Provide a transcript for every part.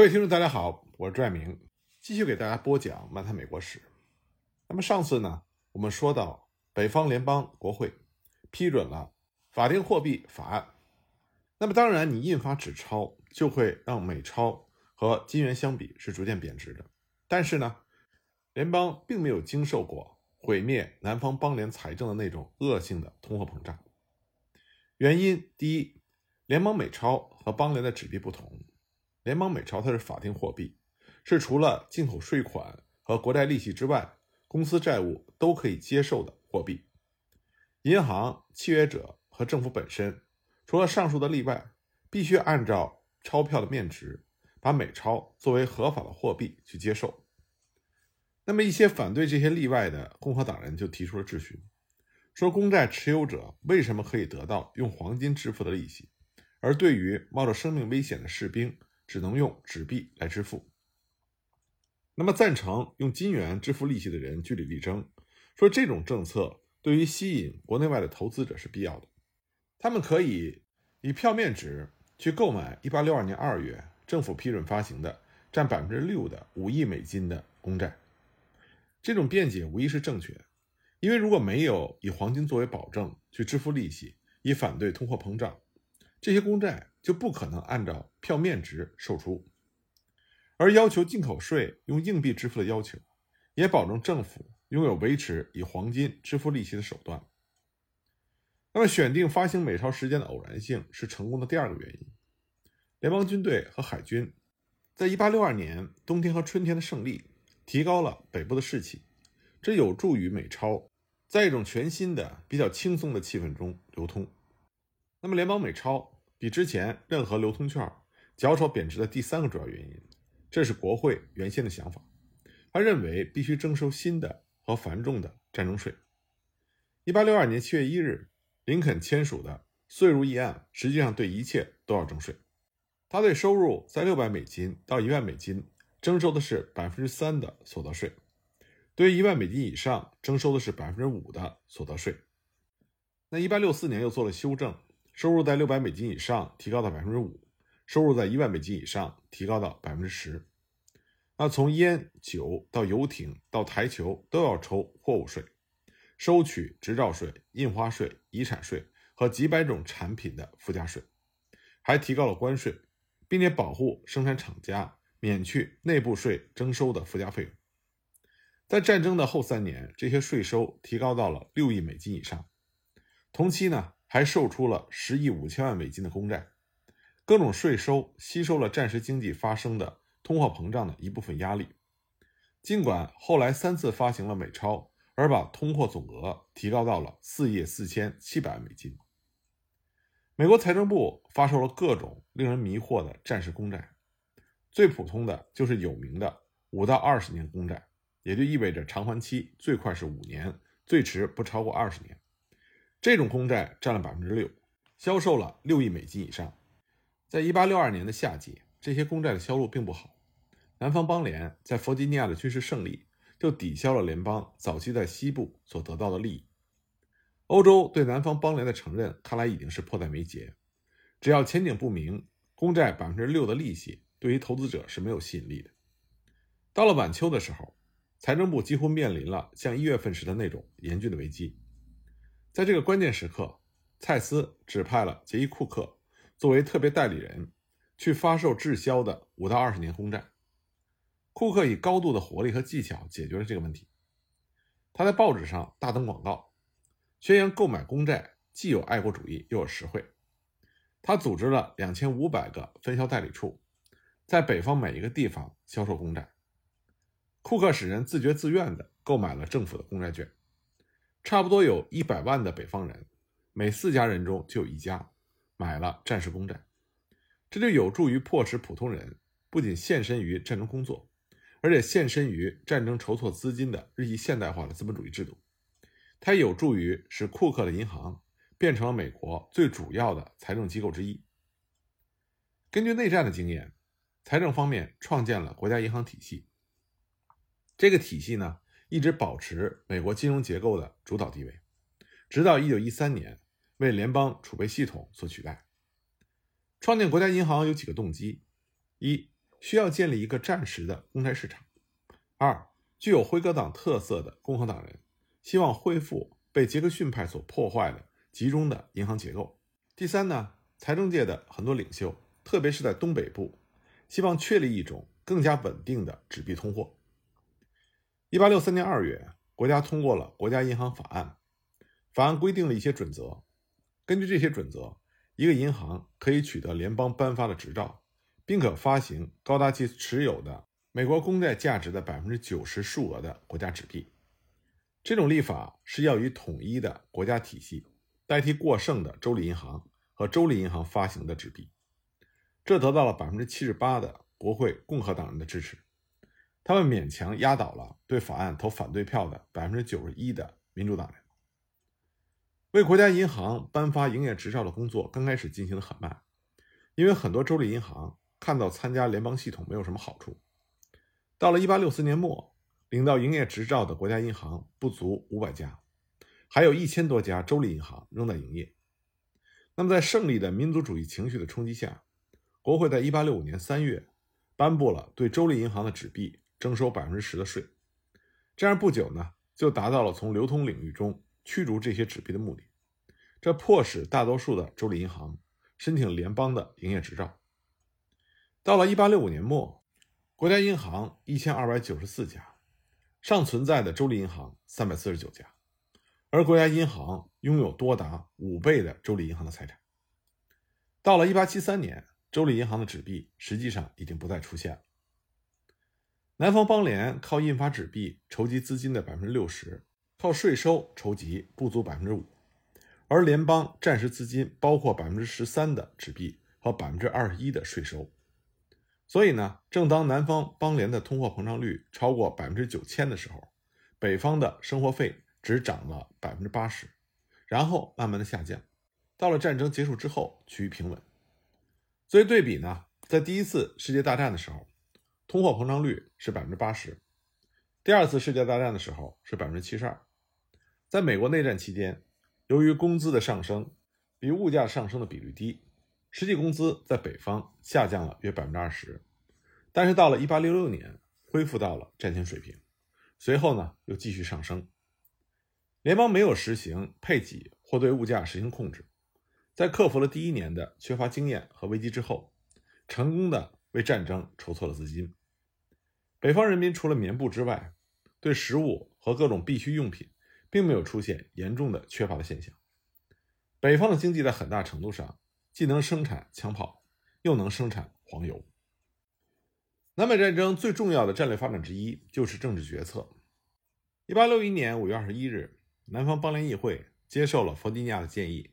各位听众，大家好，我是朱爱明，继续给大家播讲漫谈美国史。那么上次呢，我们说到北方联邦国会批准了法定货币法案。那么当然，你印发纸钞就会让美钞和金元相比是逐渐贬值的。但是呢，联邦并没有经受过毁灭南方邦联财政的那种恶性的通货膨胀。原因第一，联邦美钞和邦联的纸币不同。联邦美钞它是法定货币，是除了进口税款和国债利息之外，公司债务都可以接受的货币。银行、契约者和政府本身，除了上述的例外，必须按照钞票的面值，把美钞作为合法的货币去接受。那么，一些反对这些例外的共和党人就提出了质询，说公债持有者为什么可以得到用黄金支付的利息，而对于冒着生命危险的士兵？只能用纸币来支付。那么，赞成用金元支付利息的人据理力争，说这种政策对于吸引国内外的投资者是必要的。他们可以以票面值去购买1862年2月政府批准发行的占百分之六的五亿美金的公债。这种辩解无疑是正确的，因为如果没有以黄金作为保证去支付利息，以反对通货膨胀。这些公债就不可能按照票面值售出，而要求进口税用硬币支付的要求，也保证政府拥有维持以黄金支付利息的手段。那么，选定发行美钞时间的偶然性是成功的第二个原因。联邦军队和海军在1862年冬天和春天的胜利，提高了北部的士气，这有助于美钞在一种全新的、比较轻松的气氛中流通。那么，联邦美钞比之前任何流通券较少贬值的第三个主要原因，这是国会原先的想法。他认为必须征收新的和繁重的战争税。一八六二年七月一日，林肯签署的税入议案实际上对一切都要征税。他对收入在六百美金到一万美金征收的是百分之三的所得税，对于一万美金以上征收的是百分之五的所得税。那一八六四年又做了修正。收入在六百美金以上，提高到百分之五；收入在一万美金以上，提高到百分之十。那从烟酒到游艇到台球都要抽货物税，收取执照税、印花税、遗产税和几百种产品的附加税，还提高了关税，并且保护生产厂家免去内部税征收的附加费用。在战争的后三年，这些税收提高到了六亿美金以上。同期呢？还售出了十亿五千万美金的公债，各种税收吸收了战时经济发生的通货膨胀的一部分压力。尽管后来三次发行了美钞，而把通货总额提高到了四亿四千七百万美金。美国财政部发售了各种令人迷惑的战时公债，最普通的就是有名的五到二十年公债，也就意味着偿还期最快是五年，最迟不超过二十年。这种公债占了百分之六，销售了六亿美金以上。在一八六二年的夏季，这些公债的销路并不好。南方邦联在弗吉尼亚的军事胜利就抵消了联邦早期在西部所得到的利益。欧洲对南方邦联的承认看来已经是迫在眉睫。只要前景不明，公债百分之六的利息对于投资者是没有吸引力的。到了晚秋的时候，财政部几乎面临了像一月份时的那种严峻的危机。在这个关键时刻，蔡司指派了杰伊·库克作为特别代理人，去发售滞销的五到二十年公债。库克以高度的活力和技巧解决了这个问题。他在报纸上大登广告，宣扬购买公债既有爱国主义又有实惠。他组织了两千五百个分销代理处，在北方每一个地方销售公债。库克使人自觉自愿地购买了政府的公债券。差不多有一百万的北方人，每四家人中就有一家买了战时公债，这就有助于迫使普通人不仅献身于战争工作，而且献身于战争筹措资金的日益现代化的资本主义制度。它有助于使库克的银行变成了美国最主要的财政机构之一。根据内战的经验，财政方面创建了国家银行体系。这个体系呢？一直保持美国金融结构的主导地位，直到1913年为联邦储备系统所取代。创建国家银行有几个动机：一，需要建立一个暂时的公开市场；二，具有辉格党特色的共和党人希望恢复被杰克逊派所破坏的集中的银行结构；第三呢，财政界的很多领袖，特别是在东北部，希望确立一种更加稳定的纸币通货。一八六三年二月，国家通过了国家银行法案，法案规定了一些准则，根据这些准则。一个银行可以取得联邦颁发的执照，并可发行高达其持有的美国公债价值的百分之九十数额的国家纸币。这种立法是要以统一的国家体系代替过剩的州立银行和州立银行发行的纸币。这得到了百分之七十八的国会共和党人的支持，他们勉强压倒了对法案投反对票的百分之九十一的民主党人。为国家银行颁发营业执照的工作刚开始进行的很慢，因为很多州立银行看到参加联邦系统没有什么好处。到了1864年末，领到营业执照的国家银行不足五百家，还有一千多家州立银行仍在营业。那么，在胜利的民族主义情绪的冲击下，国会在1865年3月颁布了对州立银行的纸币征收百分之十的税，这样不久呢，就达到了从流通领域中。驱逐这些纸币的目的，这迫使大多数的州立银行申请联邦的营业执照。到了1865年末，国家银行1294家，尚存在的州立银行349家，而国家银行拥有多达五倍的州立银行的财产。到了1873年，州立银行的纸币实际上已经不再出现了。南方邦联靠印发纸币筹集资金的百分之六十。靠税收筹集不足百分之五，而联邦战时资金包括百分之十三的纸币和百分之二十一的税收，所以呢，正当南方邦联的通货膨胀率超过百分之九千的时候，北方的生活费只涨了百分之八十，然后慢慢的下降，到了战争结束之后趋于平稳。作为对比呢，在第一次世界大战的时候，通货膨胀率是百分之八十，第二次世界大战的时候是百分之七十二。在美国内战期间，由于工资的上升比物价上升的比率低，实际工资在北方下降了约百分之二十。但是到了1866年，恢复到了战前水平，随后呢又继续上升。联邦没有实行配给或对物价实行控制，在克服了第一年的缺乏经验和危机之后，成功的为战争筹措了资金。北方人民除了棉布之外，对食物和各种必需用品。并没有出现严重的缺乏的现象。北方的经济在很大程度上既能生产枪炮，又能生产黄油。南北战争最重要的战略发展之一就是政治决策。一八六一年五月二十一日，南方邦联议会接受了弗吉尼亚的建议，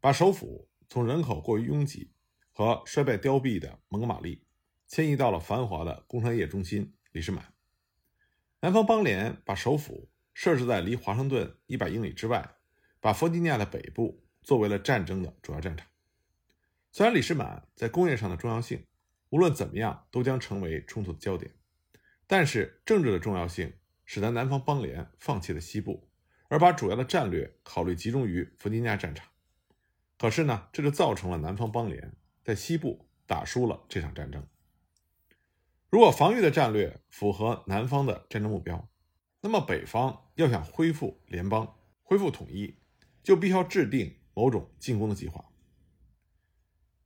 把首府从人口过于拥挤和衰败凋敝的蒙哥马利迁移到了繁华的工商业中心里士满。南方邦联把首府。设置在离华盛顿一百英里之外，把弗吉尼亚的北部作为了战争的主要战场。虽然李士满在工业上的重要性，无论怎么样都将成为冲突的焦点，但是政治的重要性使得南方邦联放弃了西部，而把主要的战略考虑集中于弗吉尼亚战场。可是呢，这就造成了南方邦联在西部打输了这场战争。如果防御的战略符合南方的战争目标，那么，北方要想恢复联邦、恢复统一，就必须要制定某种进攻的计划。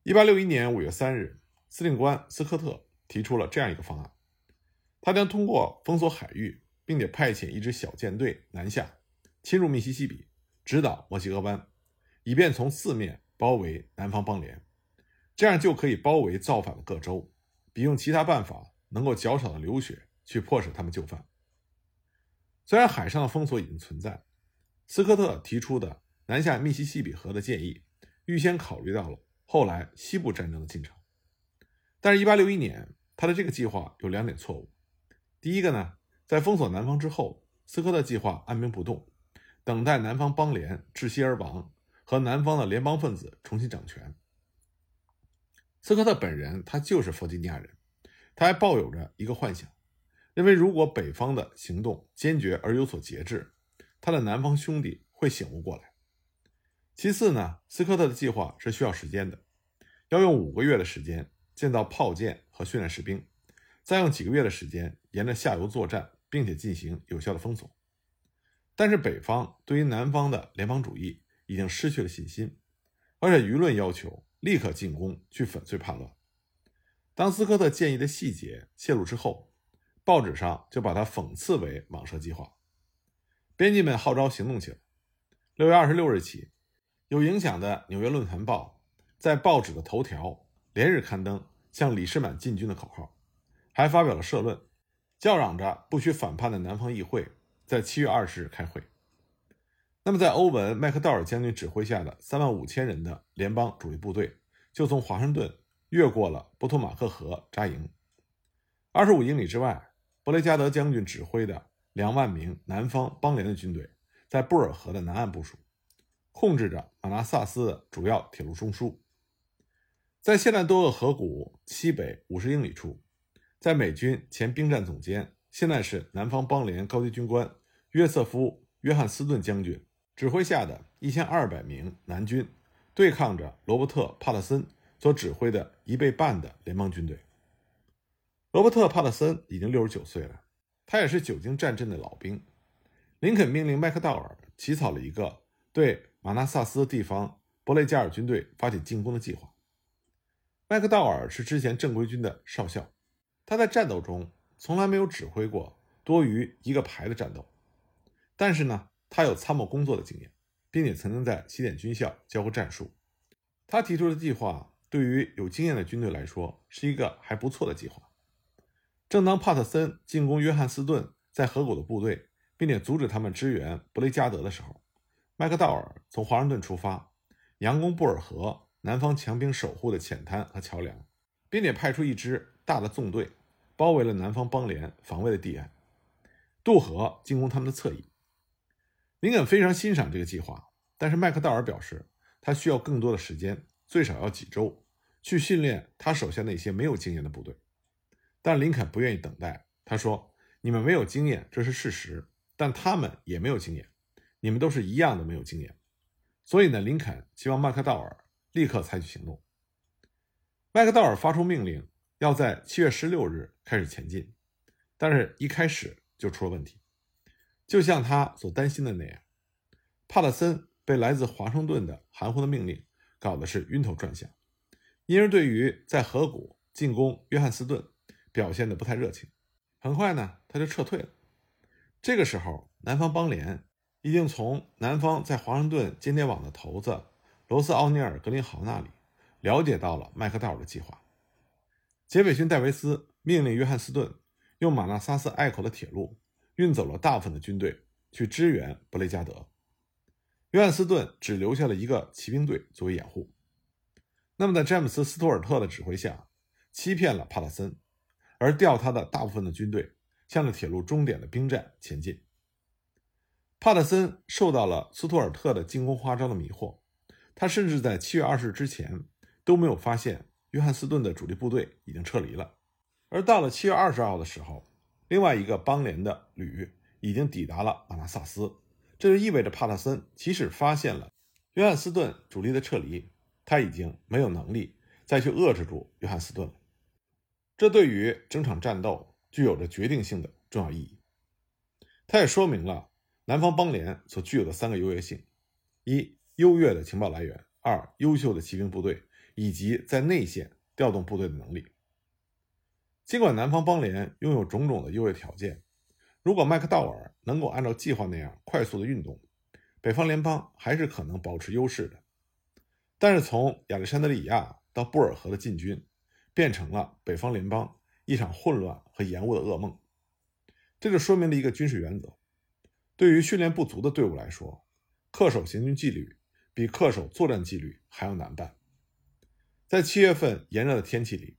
一八六一年五月三日，司令官斯科特提出了这样一个方案：他将通过封锁海域，并且派遣一支小舰队南下，侵入密西西比，直捣墨西哥湾，以便从四面包围南方邦联。这样就可以包围造反的各州，比用其他办法能够较少的流血去迫使他们就范。虽然海上的封锁已经存在，斯科特提出的南下密西西比河的建议，预先考虑到了后来西部战争的进程。但是，1861年，他的这个计划有两点错误。第一个呢，在封锁南方之后，斯科特计划按兵不动，等待南方邦联窒息而亡和南方的联邦分子重新掌权。斯科特本人他就是弗吉尼亚人，他还抱有着一个幻想。认为，如果北方的行动坚决而有所节制，他的南方兄弟会醒悟过来。其次呢，斯科特的计划是需要时间的，要用五个月的时间建造炮舰和训练士兵。再用几个月的时间沿着下游作战，并且进行有效的封锁。但是北方对于南方的联邦主义已经失去了信心，而且舆论要求立刻进攻去粉碎叛乱。当斯科特建议的细节泄露之后，报纸上就把它讽刺为“蟒蛇计划”。编辑们号召行动起来。六月二十六日起，有影响的《纽约论坛报》在报纸的头条连日刊登向李士满进军的口号，还发表了社论，叫嚷着不许反叛的南方议会在七月二十日开会。那么，在欧文·麦克道尔将军指挥下的三万五千人的联邦主力部队就从华盛顿越过了波托马克河扎营。二十五英里之外，布雷加德将军指挥的两万名南方邦联的军队。在布尔河的南岸部署，控制着马纳萨斯的主要铁路中枢。在现在多厄河谷西北五十英里处，在美军前兵站总监、现在是南方邦联高级军官约瑟夫·约翰斯顿将军指挥下的一千二百名南军，对抗着罗伯特·帕特森所指挥的一倍半的联邦军队。罗伯特·帕特森已经六十九岁了，他也是久经战阵的老兵。林肯命令麦克道尔起草了一个对马纳萨斯地方伯雷加尔军队发起进攻的计划。麦克道尔是之前正规军的少校，他在战斗中从来没有指挥过多于一个排的战斗，但是呢，他有参谋工作的经验，并且曾经在西点军校教过战术。他提出的计划对于有经验的军队来说是一个还不错的计划。正当帕特森进攻约翰斯顿在河谷的部队。并且阻止他们支援布雷加德的时候，麦克道尔从华盛顿出发，佯攻布尔河南方强兵守护的浅滩和桥梁，并且派出一支大的纵队，包围了南方邦联防卫的地岸，渡河进攻他们的侧翼。林肯非常欣赏这个计划，但是麦克道尔表示，他需要更多的时间，最少要几周，去训练他手下那些没有经验的部队。但林肯不愿意等待，他说：“你们没有经验，这是事实。”但他们也没有经验，你们都是一样的没有经验，所以呢，林肯希望麦克道尔立刻采取行动。麦克道尔发出命令，要在七月十六日开始前进，但是一开始就出了问题，就像他所担心的那样，帕特森被来自华盛顿的含糊的命令搞得是晕头转向，因而对于在河谷进攻约翰斯顿表现的不太热情，很快呢，他就撤退了。这个时候，南方邦联已经从南方在华盛顿间谍网的头子罗斯奥尼尔·格林豪那里了解到了麦克道尔的计划。杰斐逊·戴维斯命令约翰斯顿用马纳萨斯隘口的铁路运走了大部分的军队去支援布雷加德，约翰斯顿只留下了一个骑兵队作为掩护。那么，在詹姆斯·斯图尔特的指挥下，欺骗了帕特森，而调他的大部分的军队。向着铁路终点的兵站前进。帕特森受到了斯图尔特的进攻花招的迷惑，他甚至在七月二十日之前都没有发现约翰斯顿的主力部队已经撤离了。而到了七月二十号的时候，另外一个邦联的旅已经抵达了马纳萨斯，这就意味着帕特森即使发现了约翰斯顿主力的撤离，他已经没有能力再去遏制住约翰斯顿了。这对于整场战斗。具有着决定性的重要意义。它也说明了南方邦联所具有的三个优越性：一、优越的情报来源；二、优秀的骑兵部队，以及在内线调动部队的能力。尽管南方邦联拥有种种的优越条件，如果麦克道尔能够按照计划那样快速的运动，北方联邦还是可能保持优势的。但是从亚历山德里亚到布尔河的进军，变成了北方联邦。一场混乱和延误的噩梦，这就说明了一个军事原则：对于训练不足的队伍来说，恪守行军纪律比恪守作战纪律还要难办。在七月份炎热的天气里，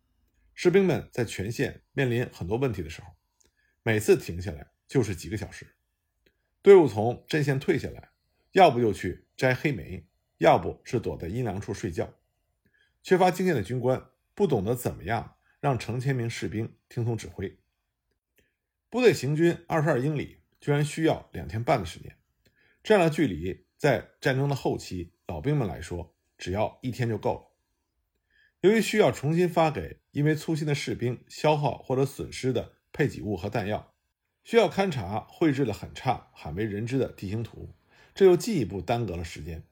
士兵们在全线面临很多问题的时候，每次停下来就是几个小时。队伍从阵线退下来，要不就去摘黑莓，要不是躲在阴凉处睡觉。缺乏经验的军官不懂得怎么样。让成千名士兵听从指挥，部队行军二十二英里，居然需要两天半的时间。这样的距离，在战争的后期，老兵们来说，只要一天就够了。由于需要重新发给因为粗心的士兵消耗或者损失的配给物和弹药，需要勘察绘制的很差、罕为人知的地形图，这又进一步耽搁了时间。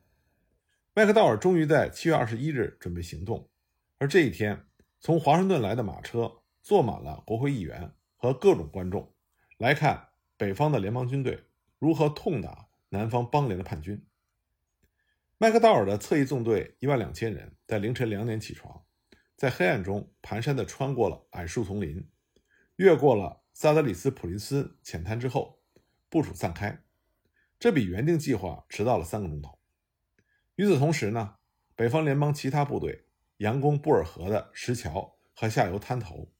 麦克道尔终于在七月二十一日准备行动，而这一天，从华盛顿来的马车坐满了国会议员和各种观众，来看北方的联邦军队如何痛打南方邦联的叛军。麦克道尔的侧翼纵队一万两千人在凌晨两点起床，在黑暗中蹒跚地穿过了矮树丛林，越过了萨德里斯普林斯浅滩之后，部署散开。这比原定计划迟到了三个钟头。与此同时呢，北方联邦其他部队佯攻布尔河的石桥和下游滩头，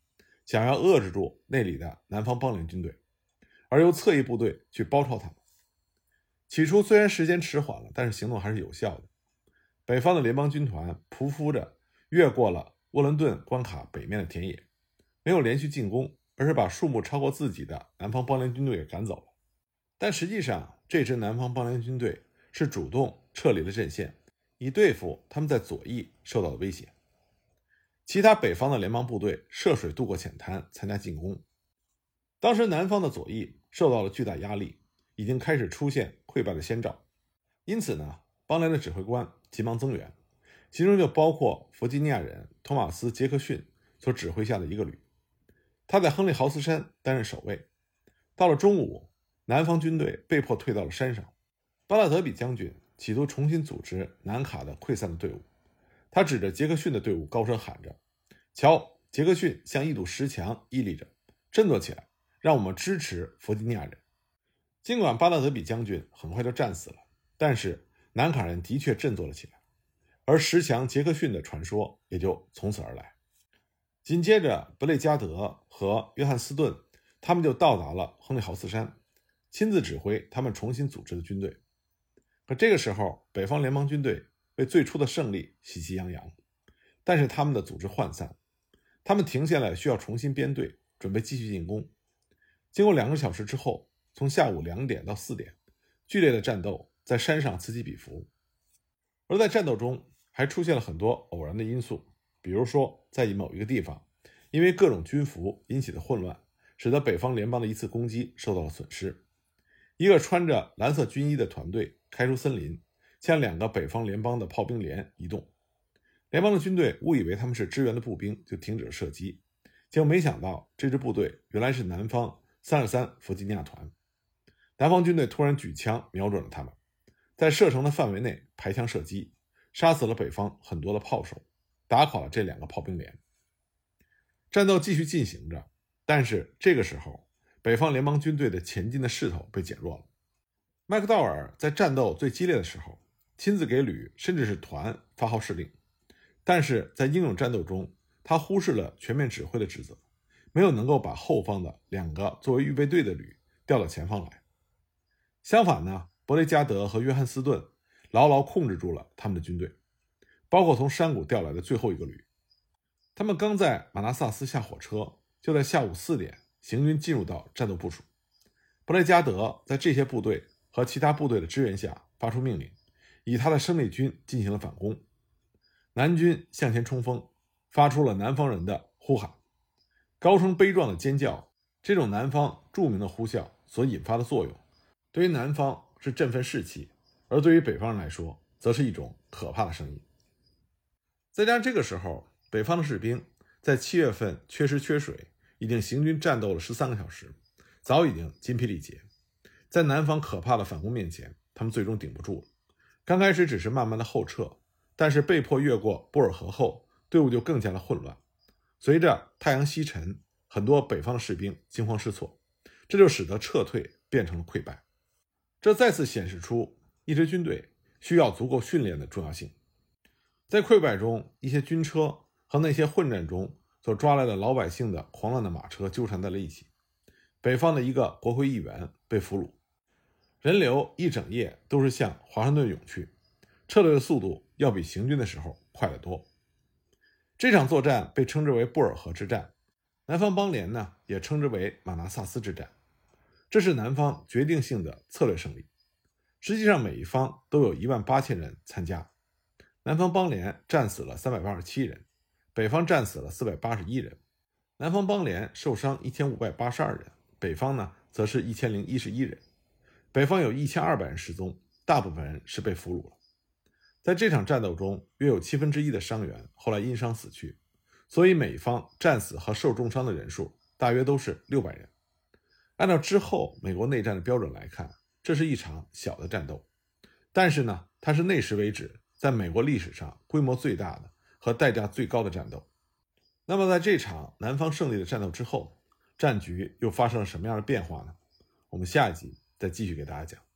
想要遏制住那里的南方邦联军队，而由侧翼部队去包抄他们。起初虽然时间迟缓了，但是行动还是有效的。北方的联邦军团匍匐着越过了沃伦顿关卡北面的田野，没有连续进攻，而是把数目超过自己的南方邦联军队给赶走了。但实际上，这支南方邦联军队是主动撤离了阵线，以对付他们在左翼受到的威胁。其他北方的联邦部队涉水渡过浅滩参加进攻。当时南方的左翼受到了巨大压力。已经开始出现溃败的先兆，因此呢，邦联的指挥官急忙增援，其中就包括弗吉尼亚人托马斯·杰克逊所指挥下的一个旅。他在亨利豪斯山担任守卫。到了中午，南方军队被迫退到了山上。巴拉德比将军企图重新组织南卡的溃散的队伍，他指着杰克逊的队伍高声喊着：“瞧，杰克逊像一堵石墙屹立着，振作起来，让我们支持弗吉尼亚人。”尽管巴勒德比将军很快就战死了，但是南卡人的确振作了起来，而石墙杰克逊的传说也就从此而来。紧接着，布雷加德和约翰斯顿他们就到达了亨利豪斯山，亲自指挥他们重新组织的军队。可这个时候，北方联邦军队为最初的胜利喜气洋洋，但是他们的组织涣散，他们停下来需要重新编队，准备继续进攻。经过两个小时之后。从下午两点到四点，剧烈的战斗在山上此起彼伏，而在战斗中还出现了很多偶然的因素，比如说在某一个地方，因为各种军服引起的混乱，使得北方联邦的一次攻击受到了损失。一个穿着蓝色军衣的团队开出森林，向两个北方联邦的炮兵连移动。联邦的军队误以为他们是支援的步兵，就停止了射击，结果没想到这支部队原来是南方三十三弗吉尼亚团。南方军队突然举枪瞄准了他们，在射程的范围内排枪射击，杀死了北方很多的炮手，打垮了这两个炮兵连。战斗继续进行着，但是这个时候，北方联邦军队的前进的势头被减弱了。麦克道尔在战斗最激烈的时候，亲自给旅甚至是团发号施令，但是在英勇战斗中，他忽视了全面指挥的职责，没有能够把后方的两个作为预备队的旅调到前方来。相反呢，伯雷加德和约翰斯顿牢牢控制住了他们的军队，包括从山谷调来的最后一个旅。他们刚在马纳萨斯下火车，就在下午四点行军进入到战斗部署。伯雷加德在这些部队和其他部队的支援下，发出命令，以他的生力军进行了反攻。南军向前冲锋，发出了南方人的呼喊，高声悲壮的尖叫。这种南方著名的呼啸所引发的作用。对于南方是振奋士气，而对于北方人来说，则是一种可怕的声音。再加上这个时候，北方的士兵在七月份缺食缺水，已经行军战斗了十三个小时，早已经筋疲力竭。在南方可怕的反攻面前，他们最终顶不住了。刚开始只是慢慢的后撤，但是被迫越过布尔河后，队伍就更加的混乱。随着太阳西沉，很多北方的士兵惊慌失措，这就使得撤退变成了溃败。这再次显示出一支军队需要足够训练的重要性。在溃败中，一些军车和那些混战中所抓来的老百姓的狂乱的马车纠缠在了一起。北方的一个国会议员被俘虏，人流一整夜都是向华盛顿涌去，撤退的速度要比行军的时候快得多。这场作战被称之为布尔河之战，南方邦联呢也称之为马纳萨斯之战。这是南方决定性的策略胜利。实际上，每一方都有一万八千人参加。南方邦联战死了三百八十七人，北方战死了四百八十一人，南方邦联受伤一千五百八十二人，北方呢则是一千零一十一人。北方有一千二百人失踪，大部分人是被俘虏了。在这场战斗中，约有七分之一的伤员后来因伤死去，所以美方战死和受重伤的人数大约都是六百人。按照之后美国内战的标准来看，这是一场小的战斗，但是呢，它是那时为止在美国历史上规模最大的和代价最高的战斗。那么，在这场南方胜利的战斗之后，战局又发生了什么样的变化呢？我们下一集。再继续给大家讲。